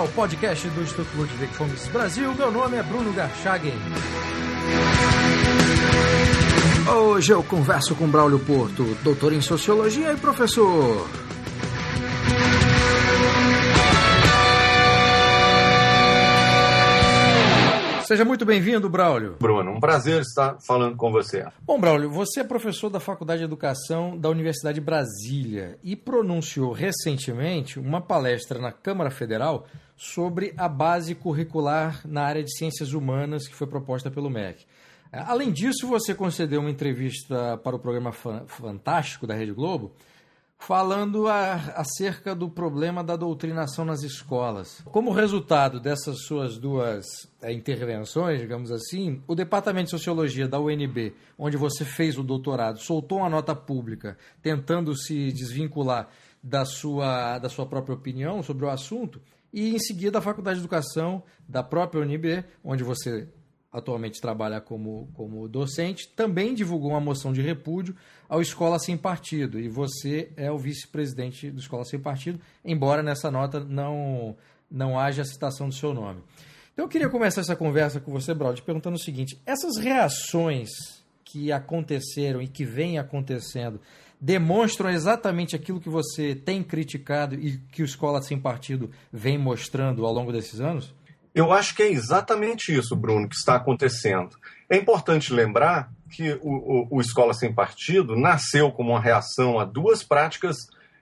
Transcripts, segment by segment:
ao podcast do Instituto Ludwig Fomes Brasil. Meu nome é Bruno Garchagen. Hoje eu converso com Braulio Porto, doutor em Sociologia e professor. Seja muito bem-vindo, Braulio. Bruno, um prazer estar falando com você. Bom, Braulio, você é professor da Faculdade de Educação da Universidade de Brasília e pronunciou recentemente uma palestra na Câmara Federal sobre a base curricular na área de ciências humanas que foi proposta pelo MEC. Além disso, você concedeu uma entrevista para o programa Fantástico da Rede Globo falando a, acerca do problema da doutrinação nas escolas. Como resultado dessas suas duas é, intervenções, digamos assim, o Departamento de Sociologia da UNB, onde você fez o doutorado, soltou uma nota pública tentando se desvincular da sua, da sua própria opinião sobre o assunto, e em seguida a Faculdade de Educação da própria UNB, onde você atualmente trabalha como, como docente, também divulgou uma moção de repúdio ao Escola Sem Partido. E você é o vice-presidente do Escola Sem Partido, embora nessa nota não, não haja citação do seu nome. Então eu queria começar essa conversa com você, Brody, perguntando o seguinte: essas reações que aconteceram e que vêm acontecendo demonstram exatamente aquilo que você tem criticado e que o Escola Sem Partido vem mostrando ao longo desses anos? Eu acho que é exatamente isso, Bruno, que está acontecendo. É importante lembrar que o, o, o Escola Sem Partido nasceu como uma reação a duas práticas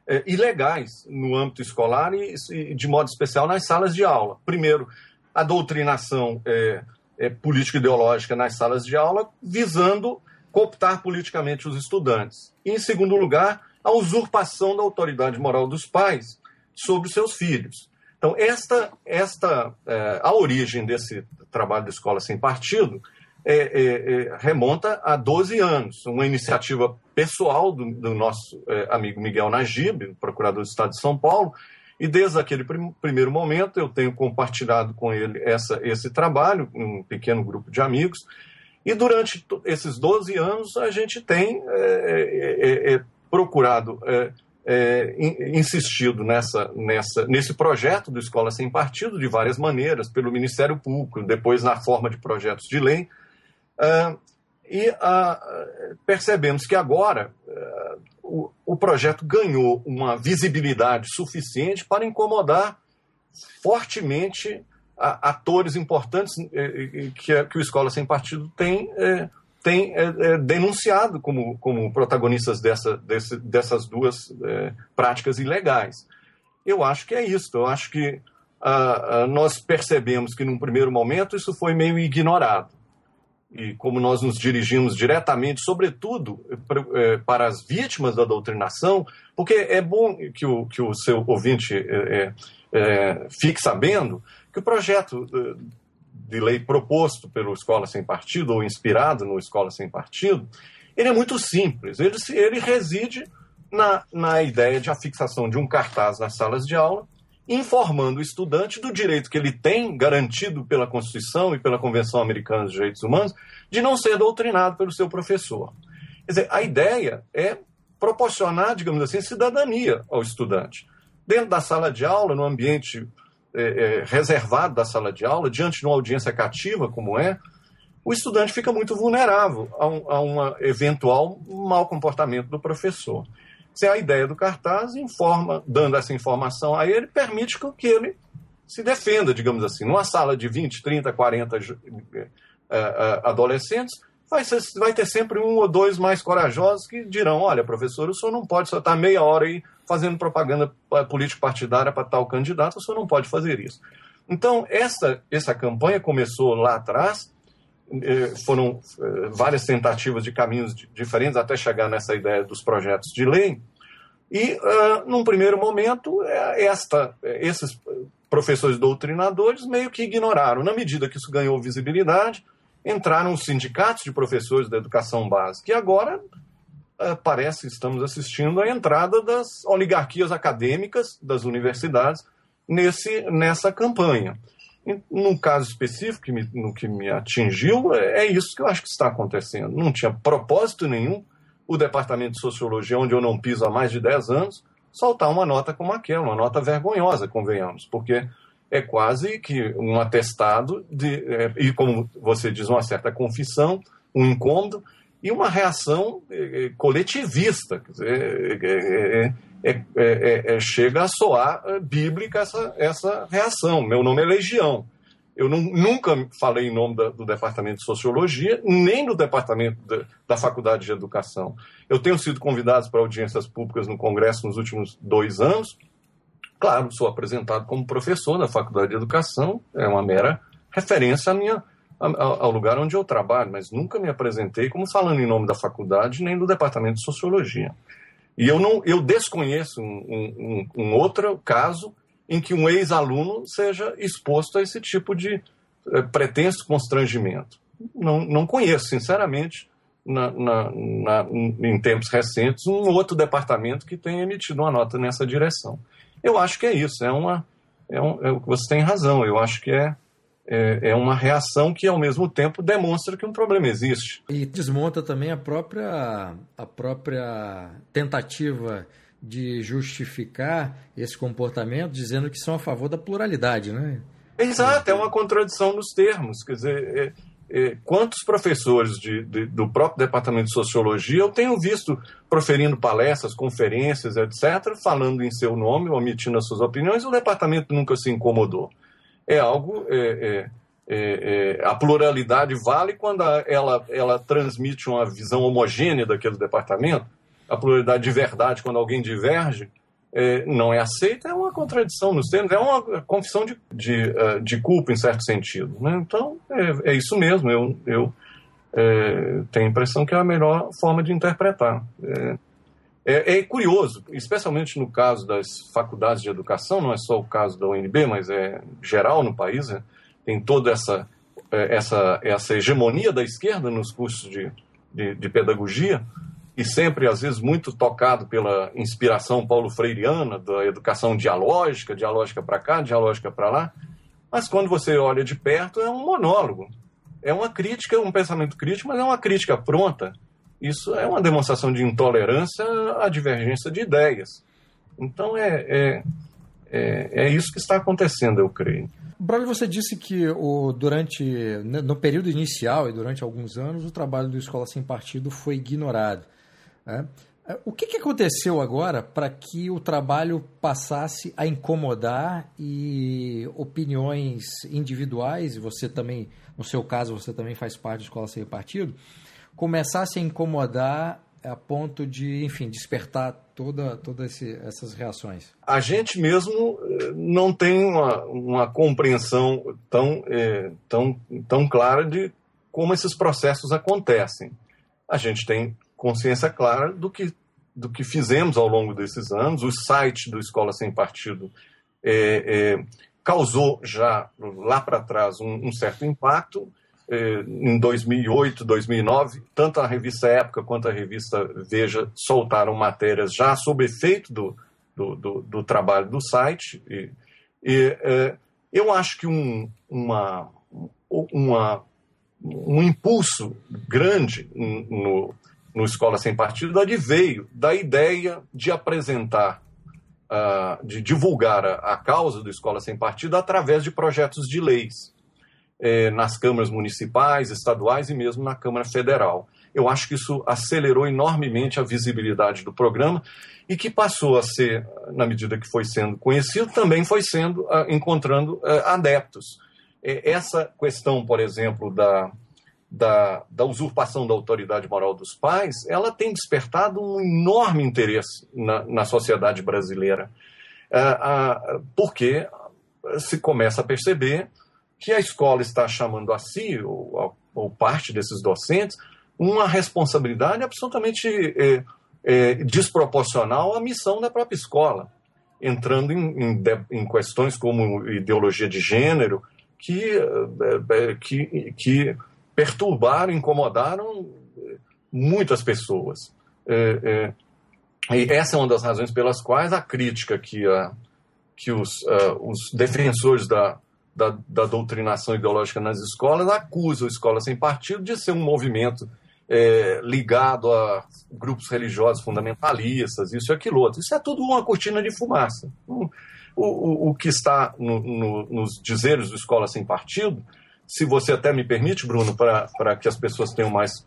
é, ilegais no âmbito escolar e, e, de modo especial, nas salas de aula. Primeiro, a doutrinação é, é, político-ideológica nas salas de aula, visando cooptar politicamente os estudantes. E, em segundo lugar, a usurpação da autoridade moral dos pais sobre os seus filhos. Então, esta, esta é, a origem desse trabalho de escola sem partido é, é, é remonta a 12 anos, uma iniciativa pessoal do, do nosso é, amigo Miguel Najib, procurador do Estado de São Paulo, e desde aquele prim primeiro momento eu tenho compartilhado com ele essa, esse trabalho, um pequeno grupo de amigos, e durante esses 12 anos a gente tem é, procurado é, insistido nessa, nessa, nesse projeto do Escola Sem Partido de várias maneiras, pelo Ministério Público, depois na forma de projetos de lei. Uh, e uh, percebemos que agora uh, o, o, projeto ganhou uma visibilidade suficiente para incomodar fortemente atores importantes eh, que, que, o Escola Sem Partido tem tem é, é, denunciado como, como protagonistas dessa, dessas duas é, práticas ilegais. Eu acho que é isso. Eu acho que nós percebemos que, num primeiro momento, isso foi meio ignorado. E como nós nos dirigimos diretamente, sobretudo, é, para as vítimas da doutrinação, porque é bom que o, que o seu ouvinte é, é, fique sabendo que o projeto de lei proposto pelo Escola Sem Partido, ou inspirado no Escola Sem Partido, ele é muito simples. Ele, ele reside na, na ideia de a fixação de um cartaz nas salas de aula, informando o estudante do direito que ele tem, garantido pela Constituição e pela Convenção Americana dos Direitos Humanos, de não ser doutrinado pelo seu professor. Quer dizer, a ideia é proporcionar, digamos assim, cidadania ao estudante. Dentro da sala de aula, no ambiente é, é, reservado da sala de aula, diante de uma audiência cativa como é, o estudante fica muito vulnerável a um, a um eventual mau comportamento do professor. Se a ideia do cartaz informa, dando essa informação a ele, permite que ele se defenda, digamos assim. Numa sala de 20, 30, 40 uh, uh, adolescentes, vai, ser, vai ter sempre um ou dois mais corajosos que dirão: olha, professor, o senhor não pode só estar meia hora aí fazendo propaganda político-partidária para tal candidato, o senhor não pode fazer isso. Então, essa, essa campanha começou lá atrás, eh, foram eh, várias tentativas de caminhos diferentes até chegar nessa ideia dos projetos de lei. E, uh, num primeiro momento, esta, esses professores doutrinadores meio que ignoraram. Na medida que isso ganhou visibilidade, entraram os sindicatos de professores da educação básica. E agora parece estamos assistindo à entrada das oligarquias acadêmicas das universidades nesse, nessa campanha. No caso específico, que me, no que me atingiu, é, é isso que eu acho que está acontecendo. Não tinha propósito nenhum o Departamento de Sociologia, onde eu não piso há mais de 10 anos, soltar uma nota como aquela, uma nota vergonhosa, convenhamos, porque é quase que um atestado de, é, e como você diz, uma certa confissão, um incômodo e uma reação é, é coletivista. Quer dizer, é, é, é, chega a soar bíblica essa, essa reação. Meu nome é Legião. Eu não, nunca falei em nome da, do Departamento de Sociologia, nem do Departamento da Faculdade de Educação. Eu tenho sido convidado para audiências públicas no Congresso nos últimos dois anos. Claro, sou apresentado como professor da Faculdade de Educação, é uma mera referência à minha, ao lugar onde eu trabalho, mas nunca me apresentei como falando em nome da faculdade nem do Departamento de Sociologia. E eu, não, eu desconheço um, um, um outro caso em que um ex-aluno seja exposto a esse tipo de é, pretenso constrangimento. Não, não conheço, sinceramente, na, na, na, em tempos recentes, um outro departamento que tenha emitido uma nota nessa direção. Eu acho que é isso, é uma. É um, é, você tem razão, eu acho que é, é, é, uma reação que, ao mesmo tempo, demonstra que um problema existe. E desmonta também a própria, a própria tentativa de justificar esse comportamento dizendo que são a favor da pluralidade, né? Exato, é uma contradição nos termos. Quer dizer, é, é, quantos professores de, de, do próprio departamento de sociologia eu tenho visto proferindo palestras, conferências, etc., falando em seu nome, omitindo as suas opiniões, o departamento nunca se incomodou. É algo. É, é, é, é a pluralidade vale quando ela, ela transmite uma visão homogênea daquele departamento a pluralidade de verdade quando alguém diverge é, não é aceita, é uma contradição nos termos, é uma confissão de, de, uh, de culpa, em certo sentido. Né? Então, é, é, isso mesmo, eu, eu é, tenho a impressão que é a melhor forma de interpretar. É, é, curioso, especialmente no caso das faculdades de educação, não é só o caso da UNB, mas é geral no país, né? tem toda essa, é, essa, essa hegemonia da esquerda nos cursos de, de, de pedagogia, e sempre, às vezes, muito tocado pela inspiração paulo freireana da educação dialógica, dialógica para cá, dialógica para lá. Mas quando você olha de perto, é um monólogo. É uma crítica, um pensamento crítico, mas é uma crítica pronta. Isso é uma demonstração de intolerância à divergência de ideias. Então, é, é, é, é isso que está acontecendo, eu creio. Braulio, você disse que o, durante né, no período inicial e durante alguns anos o trabalho do Escola Sem Partido foi ignorado. Né? O que, que aconteceu agora para que o trabalho passasse a incomodar e opiniões individuais, e você também, no seu caso, você também faz parte da Escola Sem Partido, começasse a incomodar a ponto de, enfim, despertar toda, todas essas reações? A gente mesmo eh, não tem uma, uma compreensão tão, é, tão, tão clara de como esses processos acontecem. A gente tem consciência clara do que, do que fizemos ao longo desses anos. O site do Escola Sem Partido é, é, causou já lá para trás um, um, certo impacto. É, em 2008, 2009, tanto a revista Época quanto a revista Veja soltaram matérias já sob efeito do, do, do, do trabalho do site. E, e é, eu acho que um, uma, uma, um impulso grande no, no Escola Sem Partido adveio da ideia de apresentar, uh, de divulgar a, a, causa do Escola Sem Partido através de projetos de leis eh, nas câmaras municipais, estaduais e mesmo na Câmara Federal. Eu acho que isso acelerou enormemente a visibilidade do programa e que passou a ser, na medida que foi sendo conhecido, também foi sendo uh, encontrando uh, adeptos. essa questão, por exemplo, da, da, da usurpação da autoridade moral dos pais, ela tem despertado um enorme interesse na, na sociedade brasileira. É, porque se começa a perceber que a escola está chamando a si, ou, ou parte desses docentes, uma responsabilidade absolutamente é, é, desproporcional à missão da própria escola, entrando em, em, em questões como ideologia de gênero, que, é, é, que, que perturbaram, incomodaram muitas pessoas. É, é, e essa é uma das razões pelas quais a crítica que, a, que os, uh, os defensores da, da, da, doutrinação ideológica nas escolas acusam a escola sem partido de ser um movimento é, ligado a grupos religiosos fundamentalistas, isso e aquilo outro. Isso é tudo uma cortina de fumaça. o, o que está no, no, nos dizeres do Escola Sem Partido, se você até me permite, Bruno, para que as pessoas tenham mais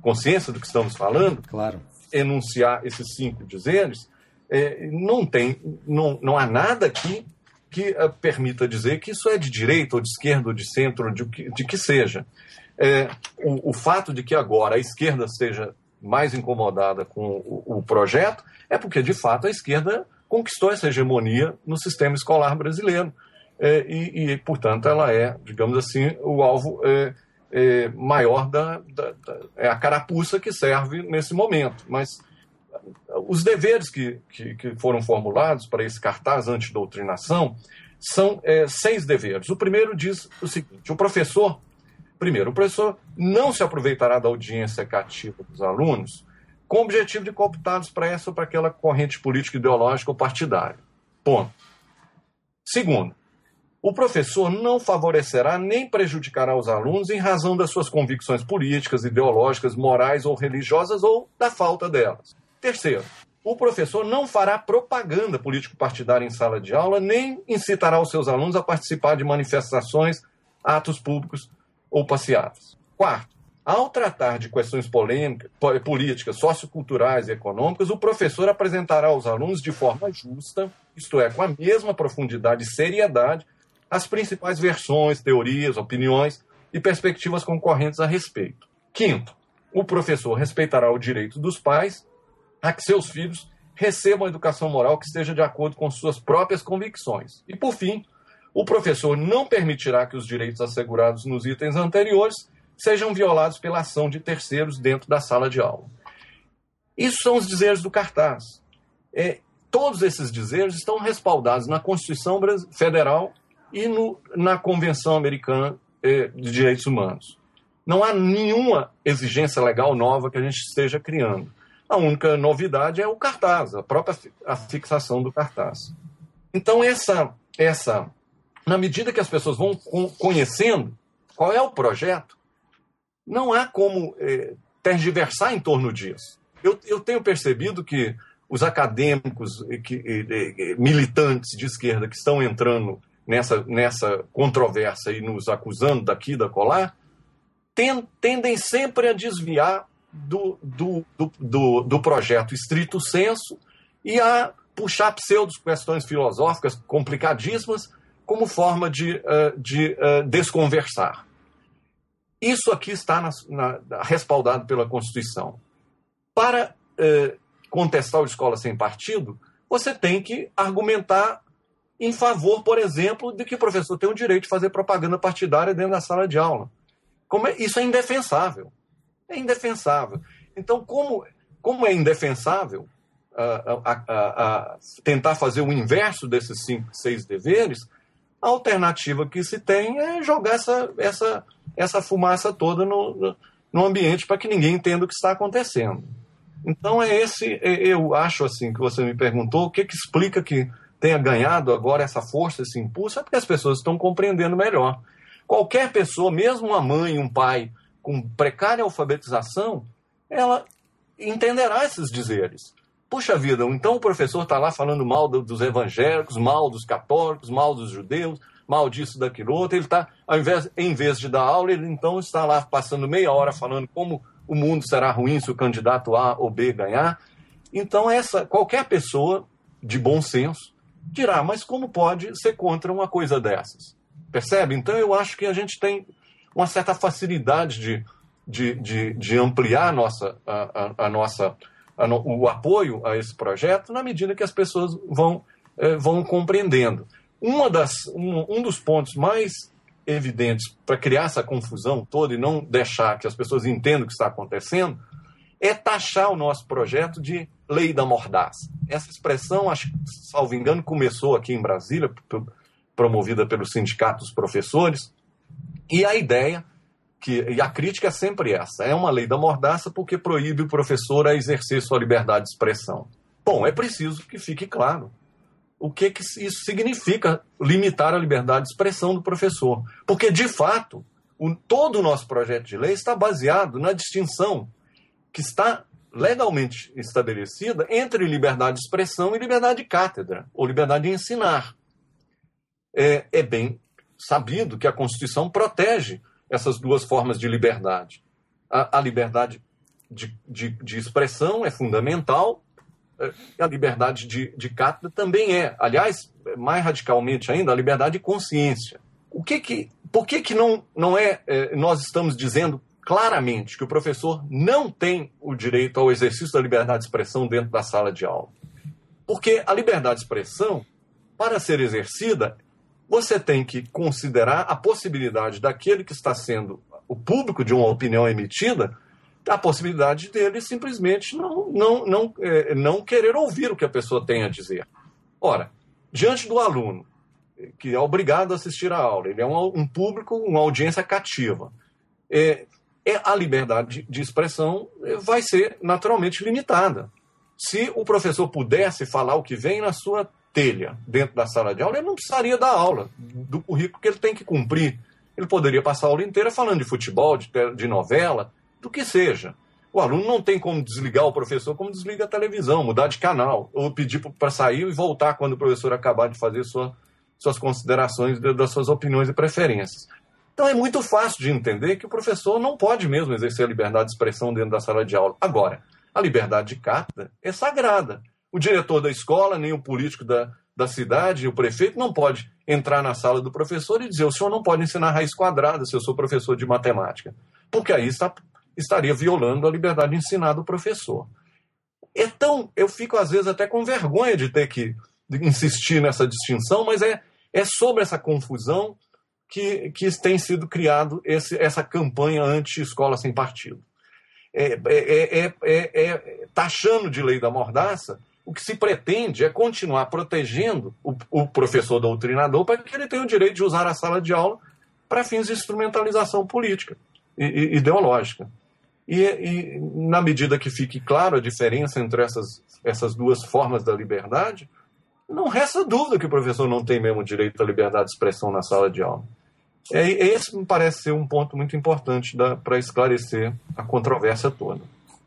consciência do que estamos falando, claro. enunciar esses cinco dizeres, é, não tem, não, não há nada aqui que uh, permita dizer que isso é de direita ou de esquerda ou de centro, ou de, de que seja. É, o, o, fato de que agora a esquerda seja mais incomodada com o, o, projeto é porque, de fato, a esquerda conquistou essa hegemonia no sistema escolar brasileiro. É, e, e, portanto, ela é, digamos assim, o alvo é, é maior da, da, da, É a carapuça que serve nesse momento. Mas os deveres que, que, que foram formulados para esse cartaz antidoutrinação são é, seis deveres. O primeiro diz o seguinte: o professor, primeiro, o professor não se aproveitará da audiência cativa dos alunos com o objetivo de cooptá-los para essa ou para aquela corrente política, ideológica ou partidária. Ponto. Segundo, o professor não favorecerá nem prejudicará os alunos em razão das suas convicções políticas, ideológicas, morais ou religiosas ou da falta delas. Terceiro, o professor não fará propaganda político-partidária em sala de aula, nem incitará os seus alunos a participar de manifestações, atos públicos ou passeatas. Quarto, ao tratar de questões polêmicas, políticas, socioculturais e econômicas, o professor apresentará aos alunos de forma justa, isto é, com a mesma profundidade e seriedade, as principais versões, teorias, opiniões e perspectivas concorrentes a respeito. Quinto, o professor respeitará o direito dos pais a que seus filhos recebam a educação moral que esteja de acordo com suas próprias convicções. E, por fim, o professor não permitirá que os direitos assegurados nos itens anteriores sejam violados pela ação de terceiros dentro da sala de aula. Isso são os dizeres do cartaz. É, todos esses dizeres estão respaldados na Constituição Federal e no, na Convenção Americana é, de Direitos Humanos. Não há nenhuma exigência legal nova que a gente esteja criando. A única novidade é o cartaz, a própria a fixação do cartaz. Então, essa, essa, na medida que as pessoas vão conhecendo qual é o projeto, não há como é, tergiversar em torno disso. Eu, eu tenho percebido que os acadêmicos que, militantes de esquerda que estão entrando nessa, nessa controvérsia e nos acusando daqui da colar, tendem sempre a desviar do, do, do, do, projeto estrito senso e a puxar pseudos questões filosóficas complicadíssimas como forma de, uh, de uh, desconversar. Isso aqui está na, na, respaldado pela Constituição. Para uh, contestar o escola sem partido, você tem que argumentar em favor, por exemplo, de que o professor tem o direito de fazer propaganda partidária dentro da sala de aula. É, isso é indefensável é indefensável. Então, como, como é indefensável tentar fazer o inverso desses cinco, seis deveres, a alternativa que se tem é jogar essa, essa, essa fumaça toda no, no ambiente para que ninguém entenda o que está acontecendo. Então é esse, é, eu acho assim que você me perguntou, o que, que explica que tenha ganhado agora essa força, esse impulso, é porque as pessoas estão compreendendo melhor. Qualquer pessoa, mesmo uma mãe, um pai, com precária alfabetização, ela entenderá esses dizeres. Puxa vida, então o professor está lá falando mal dos evangélicos, mal dos católicos, mal dos judeus, mal disso, daquilo outro. Ele está, ao invés, em vez de dar aula, ele então está lá passando meia hora falando como o mundo será ruim se o candidato A ou B ganhar. Então, essa qualquer pessoa de bom senso dirá, mas como pode ser contra uma coisa dessas? Percebe? Então, eu acho que a gente tem uma certa facilidade de, de, de, de ampliar a nossa, a, a, a nossa, a no, o apoio a esse projeto na medida que as pessoas vão, eh, vão compreendendo. Uma das, um, um dos pontos mais evidentes para criar essa confusão toda e não deixar que as pessoas entendam o que está acontecendo é taxar o nosso projeto de lei da mordaça. Essa expressão, acho, salvo engano, começou aqui em Brasília, promovida pelo Sindicato dos Professores, e a ideia, que, e a crítica é sempre essa, é uma lei da mordaça porque proíbe o professor a exercer sua liberdade de expressão. Bom, é preciso que fique claro o que, que isso significa limitar a liberdade de expressão do professor. Porque, de fato, o, todo o nosso projeto de lei está baseado na distinção que está legalmente estabelecida entre liberdade de expressão e liberdade de cátedra, ou liberdade de ensinar. é, é bem sabido que a Constituição protege essas duas formas de liberdade. A, a liberdade de, de, de, expressão é fundamental, é, a liberdade de, de cátedra também é. Aliás, mais radicalmente ainda, a liberdade de consciência. O que que, por que, que não, não é, é nós estamos dizendo claramente que o professor não tem o direito ao exercício da liberdade de expressão dentro da sala de aula? Porque a liberdade de expressão, para ser exercida, você tem que considerar a possibilidade daquele que está sendo o público de uma opinião emitida, a possibilidade dele simplesmente não, não, não, é, não querer ouvir o que a pessoa tem a dizer. Ora, diante do aluno, que é obrigado a assistir à aula, ele é um, um público, uma audiência cativa, é, é, a liberdade de expressão vai ser naturalmente limitada. Se o professor pudesse falar o que vem na sua telha dentro da sala de aula, ele não precisaria dar aula do currículo que ele tem que cumprir. Ele poderia passar a aula inteira falando de futebol, de, de novela, do que seja. O aluno não tem como desligar o professor como desliga a televisão, mudar de canal, ou pedir para sair e voltar quando o professor acabar de fazer sua, suas considerações das suas opiniões e preferências. Então é muito fácil de entender que o professor não pode mesmo exercer a liberdade de expressão dentro da sala de aula. Agora, a liberdade de cátedra é sagrada. O diretor da escola, nem o político da, da cidade, o prefeito, não pode entrar na sala do professor e dizer: o senhor não pode ensinar raiz quadrada se eu sou professor de matemática. Porque aí está, estaria violando a liberdade de ensinar do professor. Então, eu fico às vezes até com vergonha de ter que insistir nessa distinção, mas é, é sobre essa confusão que, que tem sido criado esse, essa campanha anti-escola sem partido. É, é, é, é, taxando de lei da mordaça, o que se pretende é continuar protegendo o, o professor doutrinador para que ele tenha o direito de usar a sala de aula para fins de instrumentalização política e, e ideológica. E, e, na medida que fique claro a diferença entre essas, essas duas formas da liberdade, não resta dúvida que o professor não tem mesmo direito à liberdade de expressão na sala de aula. É, esse me parece ser um ponto muito importante para esclarecer a controvérsia toda.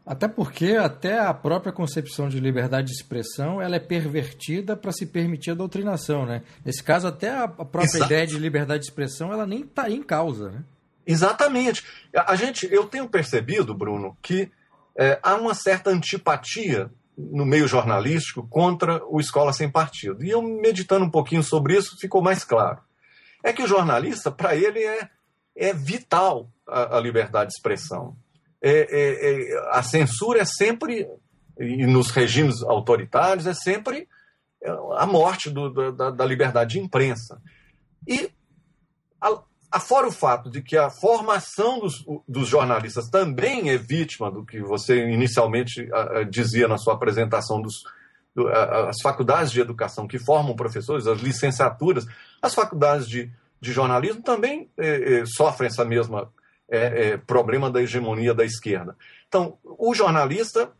Até porque até a própria concepção de liberdade de expressão ela é pervertida para se permitir a doutrinação, né? Nesse caso, até a própria Exato. ideia de liberdade de expressão ela nem está em causa, né? Exatamente. A gente, eu tenho percebido, Bruno, que é, há uma certa antipatia no meio jornalístico contra o Escola Sem Partido. E eu, meditando um pouquinho sobre isso, ficou mais claro é que o jornalista, para ele, é, é vital a, a liberdade de expressão. É, é, é, a censura é sempre, e nos regimes autoritários, é sempre é, a morte do, da, da, liberdade de imprensa. E, a, afora o fato de que a formação dos, dos, jornalistas também é vítima do que você inicialmente a, dizia na sua apresentação dos, as faculdades de educação que formam professores, as licenciaturas, as faculdades de, de jornalismo também é, é, sofrem essa mesma é, é, problema da hegemonia da esquerda. Então, o jornalista,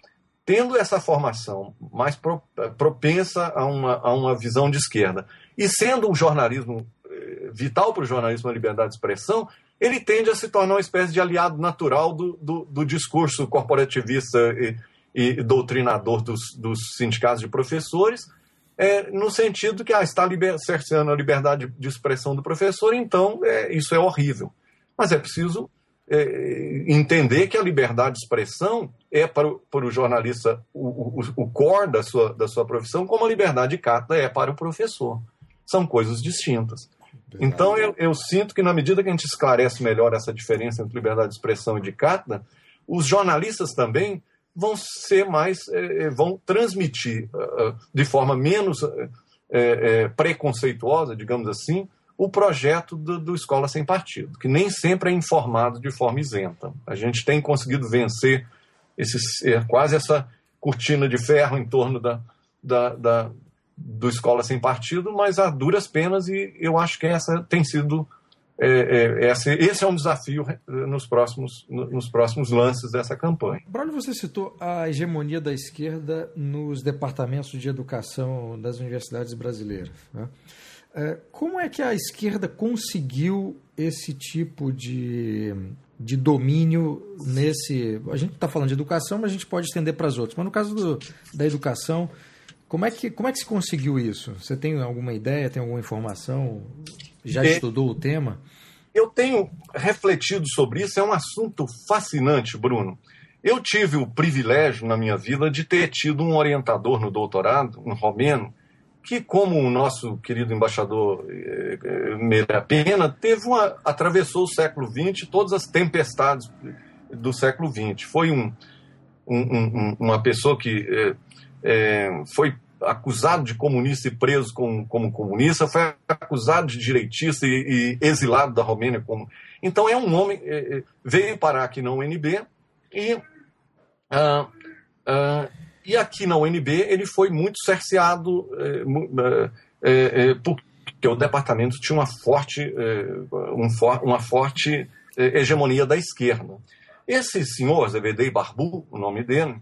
tendo essa formação mais pro, propensa a uma, a uma visão de esquerda, e sendo o jornalismo é, vital para o jornalismo a liberdade de expressão, ele tende a se tornar uma espécie de aliado natural do, do, do discurso corporativista e, e doutrinador dos, dos sindicatos de professores, é, no sentido que ah, está liber, cerceando a liberdade de expressão do professor, então é, isso é horrível. Mas é preciso é, entender que a liberdade de expressão é para o, para o jornalista o, o, o core da sua, da sua profissão, como a liberdade de cátedra é para o professor. São coisas distintas. Então eu, eu sinto que na medida que a gente esclarece melhor essa diferença entre liberdade de expressão e de cátedra, os jornalistas também vão ser mais, é, é vão transmitir uh, de forma menos é, preconceituosa, digamos assim, o projeto do, do, Escola Sem Partido, que nem sempre é informado de forma isenta. A gente tem conseguido vencer esse, quase essa cortina de ferro em torno da, da, da, do Escola Sem Partido, mas a duras penas, e eu acho que essa tem sido é, é, esse, esse, é um desafio é, nos próximos, nos próximos lances dessa campanha. Bruno, você citou a hegemonia da esquerda nos departamentos de educação das universidades brasileiras. Né? É, como é que a esquerda conseguiu esse tipo de, de domínio nesse. A gente está falando de educação, mas a gente pode estender para as outras. Mas no caso do, da educação, Como é que, como é que se conseguiu isso? Você tem alguma ideia, tem alguma informação? Já é, estudou o tema? Eu tenho refletido sobre isso, é um assunto fascinante, Bruno. Eu tive o privilégio na minha vida de ter tido um orientador no doutorado, um romeno, que, como o nosso querido embaixador eh, eh, Meira Pena, teve uma, atravessou o século XX, todas as tempestades do século XX. Foi um, um, um, uma pessoa que é, é, foi acusado de comunista e preso como, como comunista, foi acusado de direitista e, e exilado da Romênia. Como... Então é um homem, é, veio parar aqui na UNB e, ah, ah, e aqui na UNB ele foi muito cerceado porque o departamento tinha uma forte, um for, uma forte hegemonia da esquerda. Esse senhor, Zevedei Barbu, o nome dele,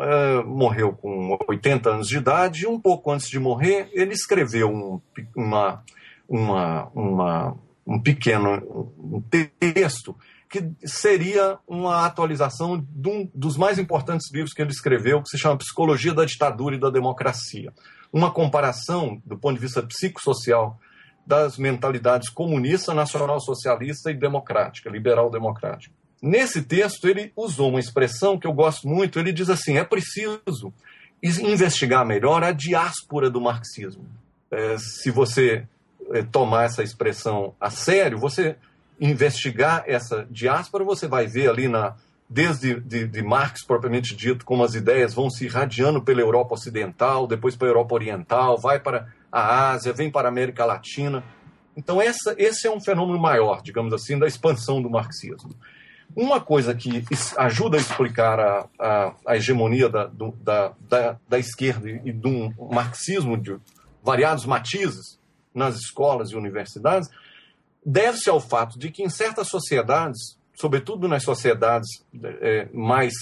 é, morreu com 80 anos de idade e um pouco antes de morrer ele escreveu um, uma, uma, uma, um pequeno um texto que seria uma atualização de um dos mais importantes livros que ele escreveu, que se chama Psicologia da Ditadura e da Democracia. Uma comparação, do ponto de vista psicossocial, das mentalidades comunista, nacional-socialista e democrática, liberal-democrática. Nesse texto, ele usou uma expressão que eu gosto muito. Ele diz assim: é preciso investigar melhor a diáspora do marxismo. É, se você é, tomar essa expressão a sério, você investigar essa diáspora, você vai ver ali na desde de, de Marx propriamente dito, como as ideias vão se irradiando pela Europa Ocidental, depois para a Europa Oriental, vai para a Ásia, vem para a América Latina. Então essa, esse é um fenômeno maior, digamos assim, da expansão do marxismo. Uma coisa que ajuda a explicar a, a, a hegemonia da, do, da, da, da, esquerda e um marxismo de variados matizes nas escolas e universidades deve-se ao fato de que em certas sociedades, sobretudo nas sociedades é, mais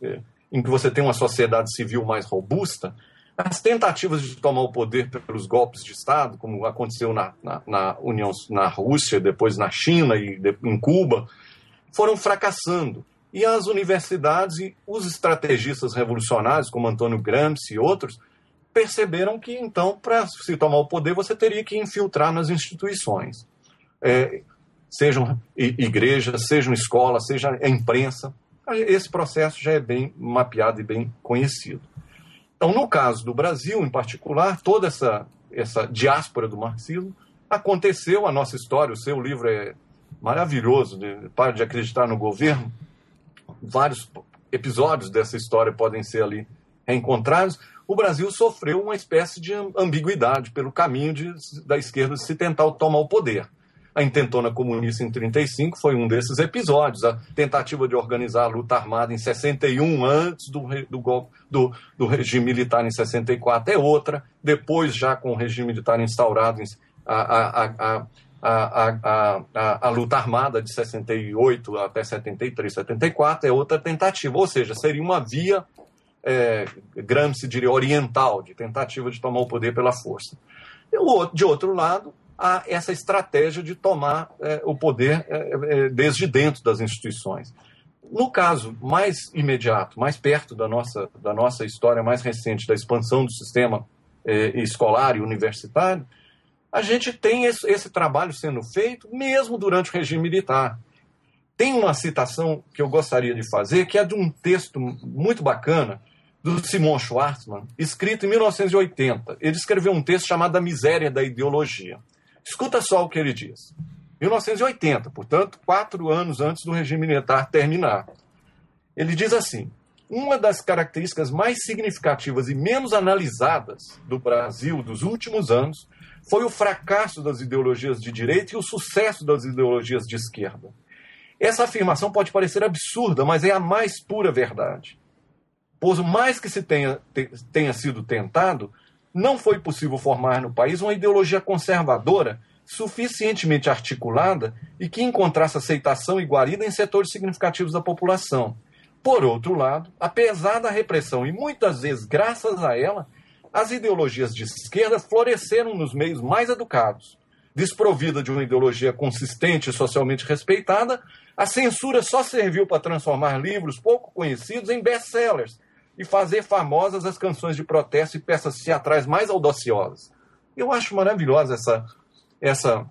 é, em que você tem uma sociedade civil mais robusta, as tentativas de tomar o poder pelos golpes de Estado, como aconteceu na, na, na União, na Rússia, depois na China e de, em Cuba, foram fracassando. E as universidades e os estrategistas revolucionários, como Antônio Gramsci e outros, perceberam que, então, para se tomar o poder, você teria que infiltrar nas instituições. É, sejam igrejas, sejam escolas, seja a imprensa. Esse processo já é bem mapeado e bem conhecido. Então, no caso do Brasil, em particular, toda essa, essa diáspora do marxismo aconteceu, a nossa história, o seu livro é maravilhoso, de, para de acreditar no governo. Vários episódios dessa história podem ser ali reencontrados. O Brasil sofreu uma espécie de ambiguidade pelo caminho de, da esquerda se tentar tomar o poder. A intentona comunista em 35 foi um desses episódios. A tentativa de organizar a luta armada em 61, antes do, do, golpe, do, do regime militar em 64, é outra. Depois, já com o regime militar instaurado, a, a, a, a, a, a, a, luta armada de 68 até 73, 74 é outra tentativa, ou seja, seria uma via, é, Gramsci diria, oriental, de tentativa de tomar o poder pela força. De outro lado, há essa estratégia de tomar é, o poder é, é, desde dentro das instituições. No caso mais imediato, mais perto da nossa, da nossa história mais recente, da expansão do sistema escolar e universitário, a gente tem esse, esse trabalho sendo feito mesmo durante o regime militar. Tem uma citação que eu gostaria de fazer, que é de um texto muito bacana do Simon Schwartzman, escrito em 1980. Ele escreveu um texto chamado A Miséria da Ideologia. Escuta só o que ele diz. 1980, portanto, quatro anos antes do regime militar terminar. Ele diz assim: uma das características mais significativas e menos analisadas do Brasil dos últimos anos foi o fracasso das ideologias de direita e o sucesso das ideologias de esquerda. Essa afirmação pode parecer absurda, mas é a mais pura verdade. Pois mais que se tenha, tenha sido tentado, não foi possível formar no país uma ideologia conservadora suficientemente articulada e que encontrasse aceitação e guarida em setores significativos da população. Por outro lado, apesar da repressão e muitas vezes graças a ela, as ideologias de esquerda floresceram nos meios mais educados. Desprovida de uma ideologia consistente e socialmente respeitada, a censura só serviu para transformar livros pouco conhecidos em best-sellers, e fazer famosas as canções de protesto e peças teatrais mais audaciosas. Eu acho maravilhosa essa, essa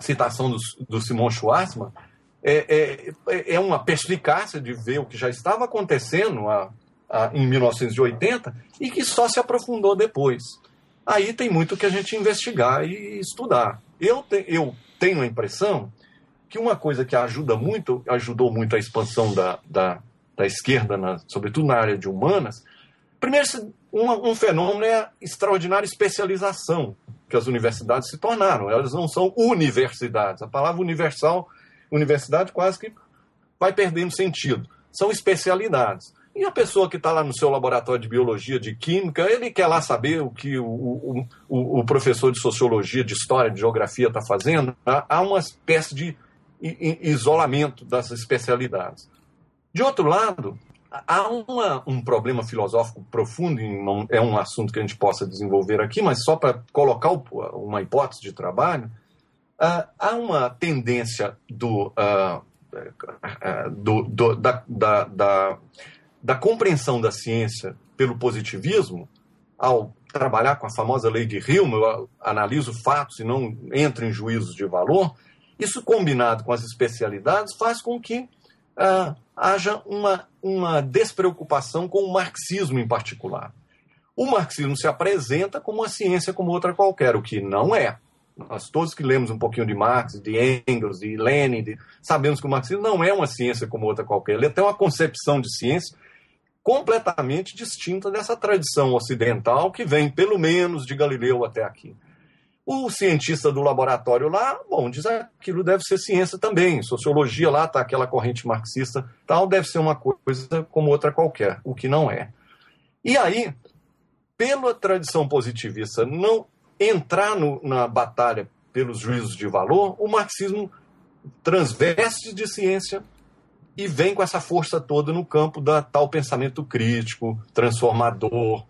citação do, do Simon Schwarzman. É, é, é uma perspicácia de ver o que já estava acontecendo a, a, em 1980 e que só se aprofundou depois. Aí tem muito que a gente investigar e estudar. Eu, te, eu tenho a impressão que uma coisa que ajuda muito, ajudou muito a expansão da, da, da esquerda, na, sobretudo na área de humanas, primeiro, um, um fenômeno é a extraordinária especialização que as universidades se tornaram. Elas não são universidades. A palavra universal, universidade, quase que vai perdendo sentido. São especialidades. E a pessoa que está lá no seu laboratório de biologia, de química, ele quer lá saber o que o, o, o, o professor de sociologia, de história, de geografia está fazendo. Há uma espécie de isolamento das especialidades. De outro lado, há uma, um problema filosófico profundo, e não é um assunto que a gente possa desenvolver aqui, mas só para colocar uma hipótese de trabalho, uh, há uma tendência do, uh, uh, do, do da, da, da, da, compreensão da ciência pelo positivismo, ao trabalhar com a famosa lei de Hume, eu analiso fatos e não entro em juízos de valor, isso combinado com as especialidades faz com que uh, haja uma, uma despreocupação com o marxismo em particular. O marxismo se apresenta como uma ciência como outra qualquer, o que não é. Nós todos que lemos um pouquinho de Marx, de Engels, de Lenin, de, sabemos que o marxismo não é uma ciência como outra qualquer. Ele tem uma concepção de ciência completamente distinta dessa tradição ocidental que vem, pelo menos, de Galileu até aqui. O cientista do laboratório lá, bom, diz aquilo deve ser ciência também. Sociologia lá está aquela corrente marxista, tal, deve ser uma coisa como outra qualquer, o que não é. E aí, pela tradição positivista não entrar no, na batalha pelos juízos de valor, o marxismo transveste de ciência e vem com essa força toda no campo da tal pensamento crítico, transformador,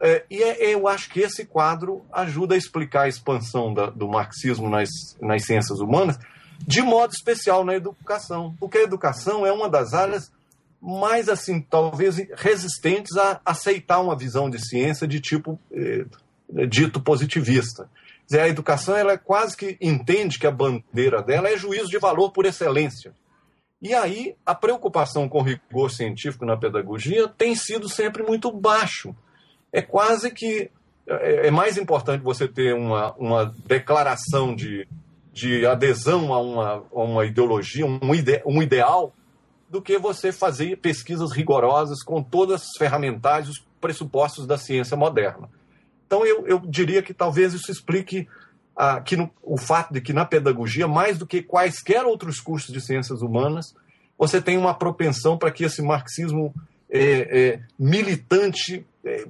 é, e é, eu acho que esse quadro ajuda a explicar a expansão da, do marxismo nas, nas ciências humanas, de modo especial na educação, porque a educação é uma das áreas mais, assim, talvez resistentes a aceitar uma visão de ciência de tipo eh, dito positivista. A educação ela é quase que entende que a bandeira dela é juízo de valor por excelência. E aí a preocupação com rigor científico na pedagogia tem sido sempre muito baixo é quase que é, é mais importante você ter uma, uma declaração de, de adesão a uma, a uma ideologia, um, ide, um ideal, do que você fazer pesquisas rigorosas com todas as ferramentais, os pressupostos da ciência moderna. Então, eu, eu diria que talvez isso explique ah, que no, o fato de que na pedagogia, mais do que quaisquer outros cursos de ciências humanas, você tem uma propensão para que esse marxismo é, é, militante é,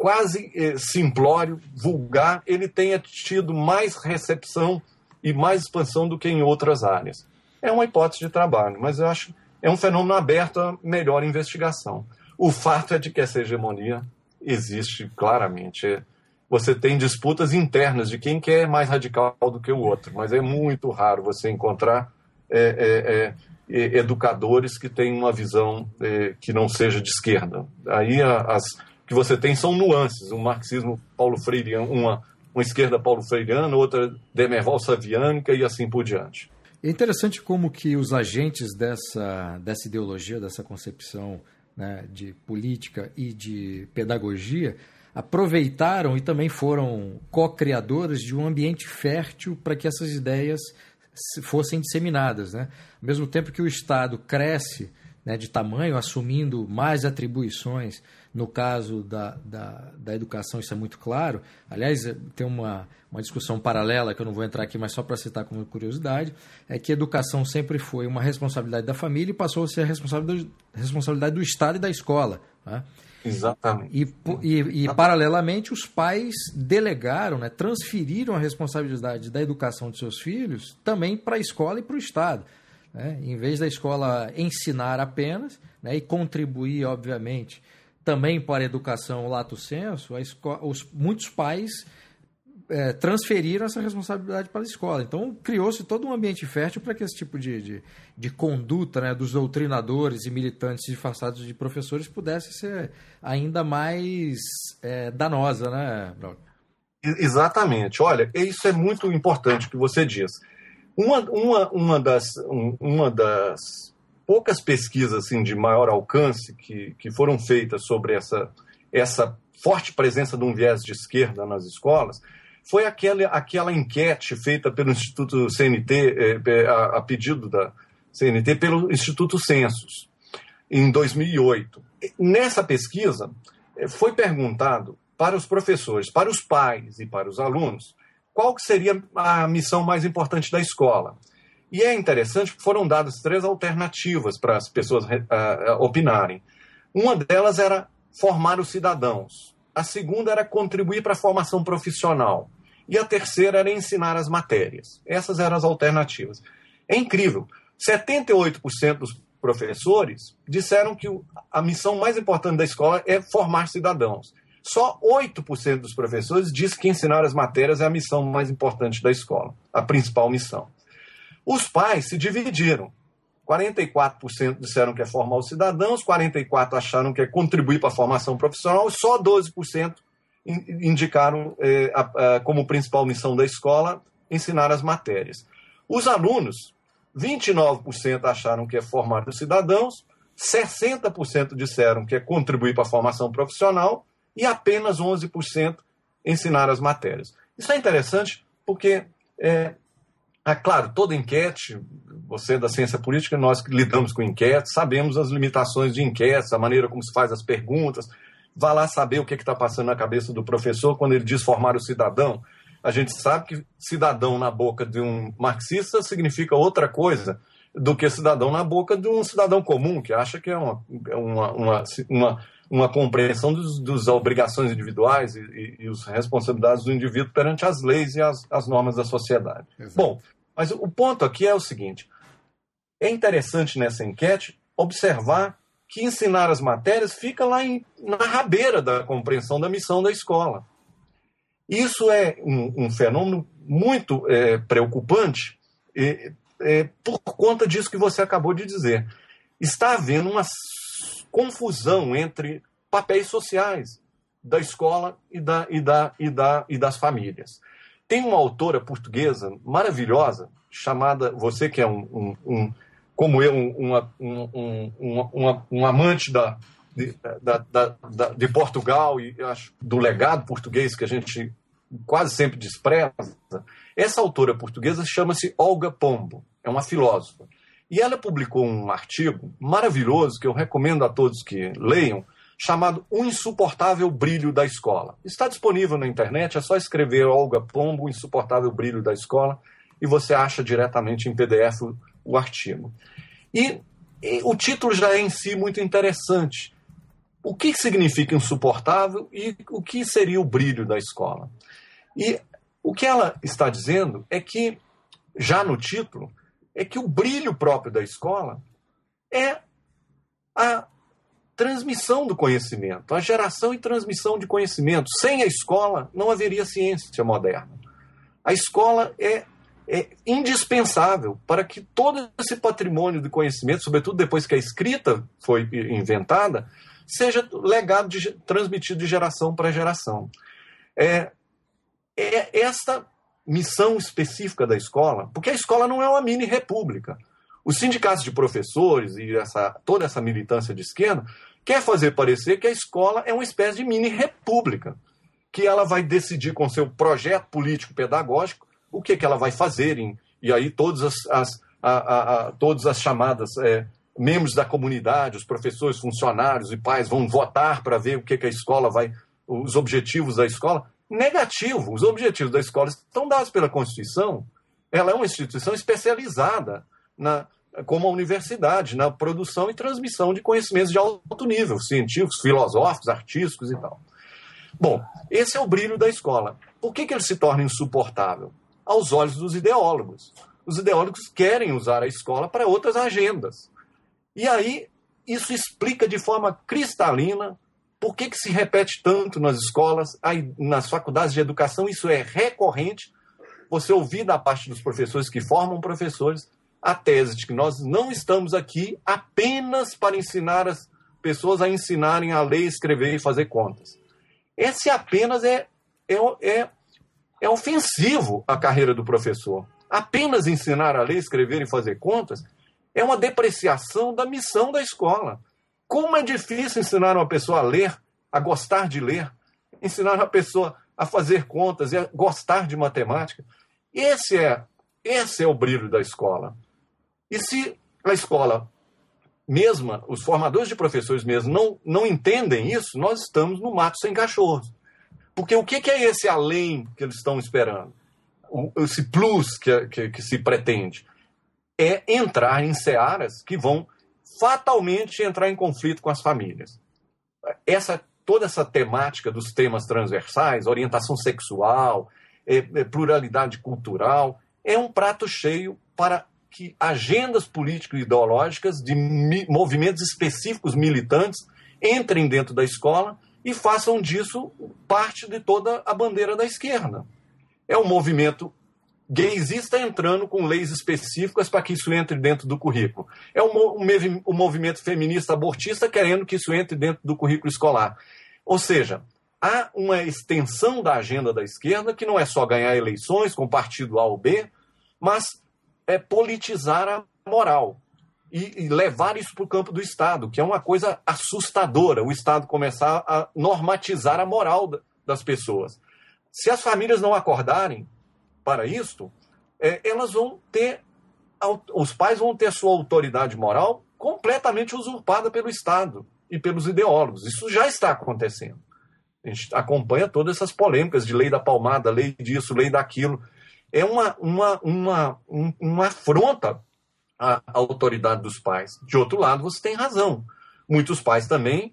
quase eh, simplório, vulgar, ele tenha tido mais recepção e mais expansão do que em outras áreas. É uma hipótese de trabalho, mas eu acho é um fenômeno aberto a melhor investigação. O fato é de que essa hegemonia existe claramente. É, você tem disputas internas de quem quer mais radical do que o outro, mas é muito raro você encontrar é, é, é educadores que têm uma visão é, que não seja de esquerda. Aí as que você tem são nuances. Um marxismo paulo freiriano, uma, uma esquerda paulo freiriana, outra demerval saviânica e assim por diante. É interessante como que os agentes dessa, dessa ideologia, dessa concepção né, de política e de pedagogia aproveitaram e também foram co-criadores de um ambiente fértil para que essas ideias fossem disseminadas. Né? Ao mesmo tempo que o Estado cresce né, de tamanho, assumindo mais atribuições, no caso da, da, da, educação, isso é muito claro. Aliás, tem uma, uma discussão paralela que eu não vou entrar aqui, mas só para citar como curiosidade: é que educação sempre foi uma responsabilidade da família e passou a ser a responsabilidade, responsabilidade do Estado e da escola. Né? Exatamente. E, e, e, paralelamente, os pais delegaram, né, transferiram a responsabilidade da educação de seus filhos também para a escola e para o Estado. Né? Em vez da escola ensinar apenas né, e contribuir, obviamente, também para a educação lato senso, os, muitos pais é, transferiram essa responsabilidade para a escola. Então, criou-se todo um ambiente fértil para que esse tipo de, de, de, conduta né, dos doutrinadores e militantes disfarçados de professores pudesse ser ainda mais é, danosa, né, Exatamente. Olha, isso é muito importante que você diz. Uma, uma, uma, das, uma das poucas pesquisas assim, de maior alcance que, que foram feitas sobre essa, essa forte presença de um viés de esquerda nas escolas foi aquela, aquela enquete feita pelo Instituto CNT, eh, a, a pedido da CNT, pelo Instituto Census, em 2008. Nessa pesquisa, eh, foi perguntado para os professores, para os pais e para os alunos, qual seria a missão mais importante da escola. E é interessante que foram dadas três alternativas para as pessoas uh, opinarem. Uma delas era formar os cidadãos. A segunda era contribuir para a formação profissional. E a terceira era ensinar as matérias. Essas eram as alternativas. É incrível. 78% dos professores disseram que a missão mais importante da escola é formar cidadãos. Só 8% dos professores dizem que ensinar as matérias é a missão mais importante da escola, a principal missão. Os pais se dividiram. 44% disseram que é formar os cidadãos, 44% acharam que é contribuir para a formação profissional, só 12% indicaram eh, a, a, como principal missão da escola ensinar as matérias. Os alunos, 29% acharam que é formar os cidadãos, 60% disseram que é contribuir para a formação profissional e apenas 11% ensinar as matérias. Isso é interessante porque, é, é claro, toda enquete, você da ciência política, nós que lidamos com enquetes, sabemos as limitações de enquetes, a maneira como se faz as perguntas. Vá lá saber o que está passando na cabeça do professor quando ele diz formar o cidadão. A gente sabe que cidadão na boca de um marxista significa outra coisa do que cidadão na boca de um cidadão comum, que acha que é uma, é uma, uma, uma uma compreensão dos, das obrigações individuais e, e, e as responsabilidades do indivíduo perante as leis e as, as normas da sociedade. Exato. Bom, mas o ponto aqui é o seguinte: é interessante nessa enquete observar que ensinar as matérias fica lá em, na rabeira da compreensão da missão da escola. Isso é um, um fenômeno muito é, preocupante é, é, por conta disso que você acabou de dizer. Está havendo uma confusão entre papéis sociais da escola e, da, e, da, e, da, e das famílias. Tem uma autora portuguesa maravilhosa, chamada, você que é um, um, um como eu, um, um, um, amante da, de, da, da, de Portugal e acho, do legado português que a gente quase sempre despreza. Essa autora portuguesa chama-se Olga Pombo, é uma filósofa. E ela publicou um artigo maravilhoso que eu recomendo a todos que leiam, chamado O Insuportável Brilho da Escola. Está disponível na internet, é só escrever Olga Pombo, O Insuportável Brilho da Escola, e você acha diretamente em PDF o, o artigo. E, e, o título já é em si muito interessante. O que significa insuportável e o que seria o brilho da escola? E o que ela está dizendo é que, já no título, é que o brilho próprio da escola é a transmissão do conhecimento, a geração e transmissão de conhecimento. Sem a escola, não haveria ciência moderna. A escola é, é indispensável para que todo esse patrimônio de conhecimento, sobretudo depois que a escrita foi inventada, seja legado, de, transmitido de geração para geração. É, é essa missão específica da escola, porque a escola não é uma mini república. Os sindicatos de professores e essa, toda essa militância de esquerda quer fazer parecer que a escola é uma espécie de mini república, que ela vai decidir com seu projeto político pedagógico o que, que ela vai fazer, em, e aí todas as, as a, a, a, todas as chamadas é, membros da comunidade, os professores, funcionários e pais vão votar para ver o que, que a escola vai, os objetivos da escola negativo. Os objetivos da escola estão dados pela Constituição. Ela é uma instituição especializada na, como a universidade, na produção e transmissão de conhecimentos de alto nível, científicos, filosóficos, artísticos e tal. Bom, esse é o brilho da escola. Por que, que ele se torna insuportável? Aos olhos dos ideólogos. Os ideólogos querem usar a escola para outras agendas. E aí, isso explica de forma cristalina Por que, que se repete tanto nas escolas, nas faculdades de educação? Isso é recorrente. Você ouvir da parte dos professores que formam professores a tese de que nós não estamos aqui apenas para ensinar as pessoas a ensinarem a ler, escrever e fazer contas. Esse apenas é, é, é, é ofensivo à carreira do professor. Apenas ensinar a ler, escrever e fazer contas é uma depreciação da missão da escola. Como é difícil ensinar uma pessoa a ler, a gostar de ler, ensinar uma pessoa a fazer contas e a gostar de matemática. Esse é, esse é o brilho da escola. E se a escola mesma, os formadores de professores mesmo, não, não entendem isso, nós estamos no mato sem cachorros. Porque o que, é esse além que eles estão esperando? Esse plus que, que, que se pretende? É entrar em searas que vão fatalmente entrar em conflito com as famílias. Essa toda essa temática dos temas transversais, orientação sexual, é, é, pluralidade cultural, é um prato cheio para que agendas político-ideológicas de movimentos específicos militantes entrem dentro da escola e façam disso parte de toda a bandeira da esquerda. É um movimento gaysista entrando com leis específicas para que isso entre dentro do currículo. É o, movimento feminista abortista querendo que isso entre dentro do currículo escolar. Ou seja, há uma extensão da agenda da esquerda que não é só ganhar eleições com partido A ou B, mas é politizar a moral e, e levar isso para o campo do Estado, que é uma coisa assustadora, o Estado começar a normatizar a moral das pessoas. Se as famílias não acordarem, para isto, é, elas vão ter, os pais vão ter sua autoridade moral completamente usurpada pelo Estado e pelos ideólogos. Isso já está acontecendo. A gente acompanha todas essas polêmicas de lei da palmada, lei disso, lei daquilo. É uma, uma, uma, uma afronta à autoridade dos pais. De outro lado, você tem razão. Muitos pais também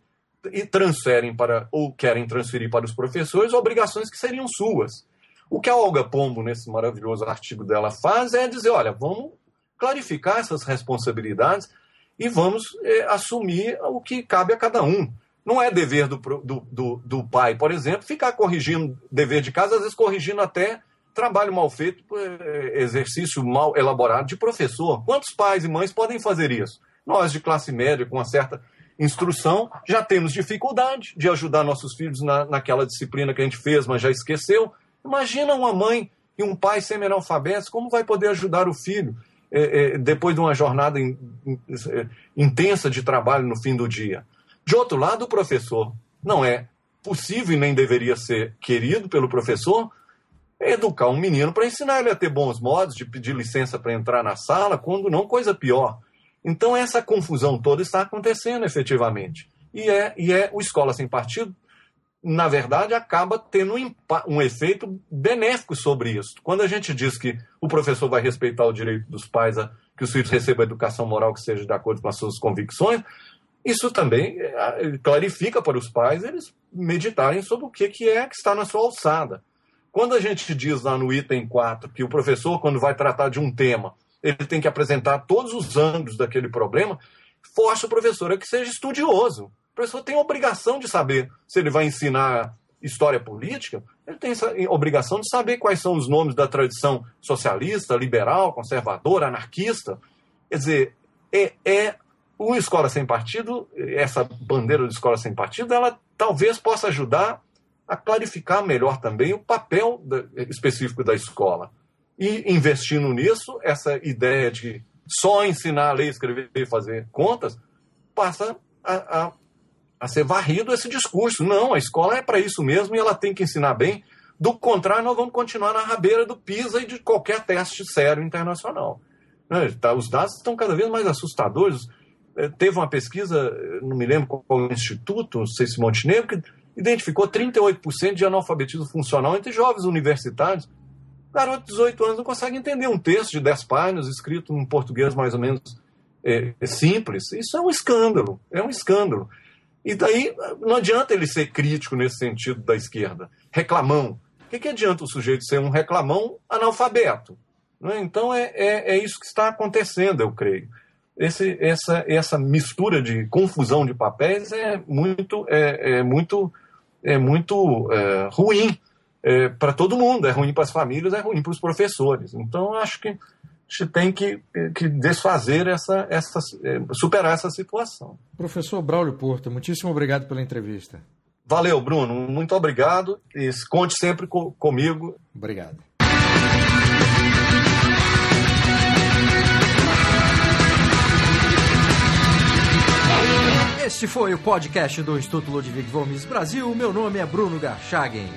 transferem para, ou querem transferir para os professores obrigações que seriam suas. O que a Olga Pombo, nesse maravilhoso artigo dela, faz é dizer: olha, vamos clarificar essas responsabilidades e vamos é, assumir o que cabe a cada um. Não é dever do, do, do, do, pai, por exemplo, ficar corrigindo dever de casa, às vezes corrigindo até trabalho mal feito, é, exercício mal elaborado de professor. Quantos pais e mães podem fazer isso? Nós, de classe média, com uma certa instrução, já temos dificuldade de ajudar nossos filhos na, naquela disciplina que a gente fez, mas já esqueceu. Imagina uma mãe e um pai semi-analfabetos, como vai poder ajudar o filho é, é, depois de uma jornada in, in, é, intensa de trabalho no fim do dia? De outro lado, o professor não é possível e nem deveria ser querido pelo professor educar um menino para ensinar ele a ter bons modos, de pedir licença para entrar na sala, quando não coisa pior. Então essa confusão toda está acontecendo efetivamente. E é, e é o Escola Sem Partido na verdade, acaba tendo um, um, efeito benéfico sobre isso. Quando a gente diz que o professor vai respeitar o direito dos pais a que os filhos recebam educação moral que seja de acordo com as suas convicções, isso também é, clarifica para os pais eles meditarem sobre o que, que é que está na sua alçada. Quando a gente diz lá no item 4 que o professor, quando vai tratar de um tema, ele tem que apresentar todos os ângulos daquele problema, força o professor a que seja estudioso professor tem obrigação de saber se ele vai ensinar história política, ele tem essa obrigação de saber quais são os nomes da tradição socialista, liberal, conservadora, anarquista. Quer dizer, é, é o Escola Sem Partido, essa bandeira de Escola Sem Partido, ela talvez possa ajudar a clarificar melhor também o papel específico da escola. E investindo nisso, essa ideia de só ensinar a ler, escrever e fazer contas passa a, a a ser varrido esse discurso. Não, a escola é para isso mesmo e ela tem que ensinar bem. Do contrário, nós vamos continuar na rabeira do PISA e de qualquer teste sério internacional. Né, tá, os dados estão cada vez mais assustadores. É, teve uma pesquisa, não me lembro qual instituto, não sei se Montenegro, que identificou 38% de analfabetismo funcional entre jovens universitários. Garoto de 18 anos não consegue entender um texto de 10 páginas escrito em português mais ou menos é, simples. Isso é um escândalo, é um escândalo. E daí não adianta ele ser crítico nesse sentido da esquerda. Reclamão. O que, que adianta o sujeito ser um reclamão analfabeto? Né? Então é, é, é, isso que está acontecendo, eu creio. esse, essa, essa mistura de confusão de papéis é muito, é, é muito, é muito é, ruim é, para todo mundo, é ruim para as famílias, é ruim para os professores. Então, acho que gente tem que, que desfazer essa, essa, é, superar essa situação. Professor Braulio Porto, muitíssimo obrigado pela entrevista. Valeu, Bruno. Muito obrigado. E conte sempre co comigo. Obrigado. Este foi o podcast do Instituto Ludwig Gomes Brasil. Meu nome é Bruno Garchagen.